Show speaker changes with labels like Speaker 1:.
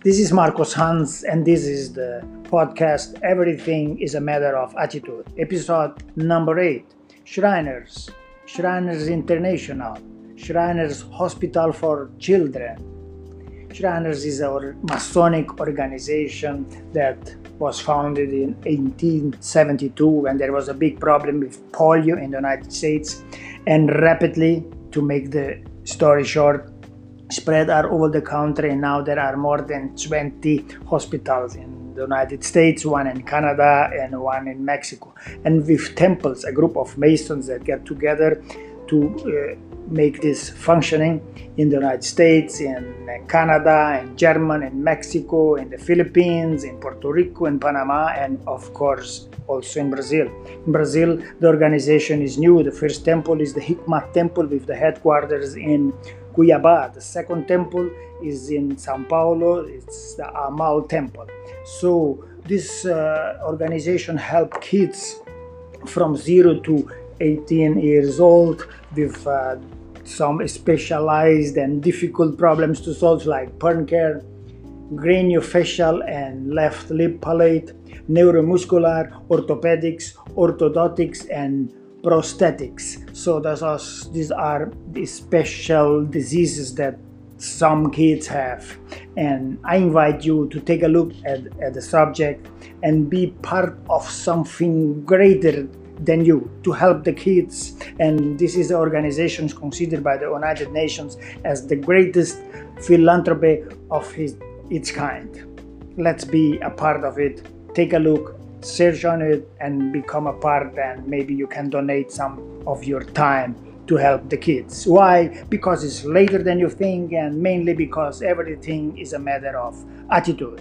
Speaker 1: This is Marcos Hans, and this is the podcast Everything is a Matter of Attitude, episode number 8 Shriners, Shriners International, Shriners Hospital for Children. Shriners is a Masonic organization that was founded in 1872 when there was a big problem with polio in the United States, and rapidly, to make the story short, spread all over the country and now there are more than 20 hospitals in the United States, one in Canada and one in Mexico. And with temples, a group of masons that get together to uh, make this functioning in the United States, in Canada, in Germany, in Mexico, in the Philippines, in Puerto Rico, in Panama, and of course also in Brazil. In Brazil, the organization is new. The first temple is the Hikmat Temple with the headquarters in Cuiabá. The second temple is in Sao Paulo. It's the Amal Temple. So this uh, organization help kids from zero to 18 years old with uh, some specialized and difficult problems to solve like burn care, craniofacial and cleft lip palate, neuromuscular, orthopedics, orthodontics, and prosthetics. So are, these are the special diseases that some kids have. And I invite you to take a look at, at the subject and be part of something greater than you to help the kids. And this is the organization considered by the United Nations as the greatest philanthropy of his, its kind. Let's be a part of it. Take a look search on it and become a part and maybe you can donate some of your time to help the kids why because it's later than you think and mainly because everything is a matter of attitude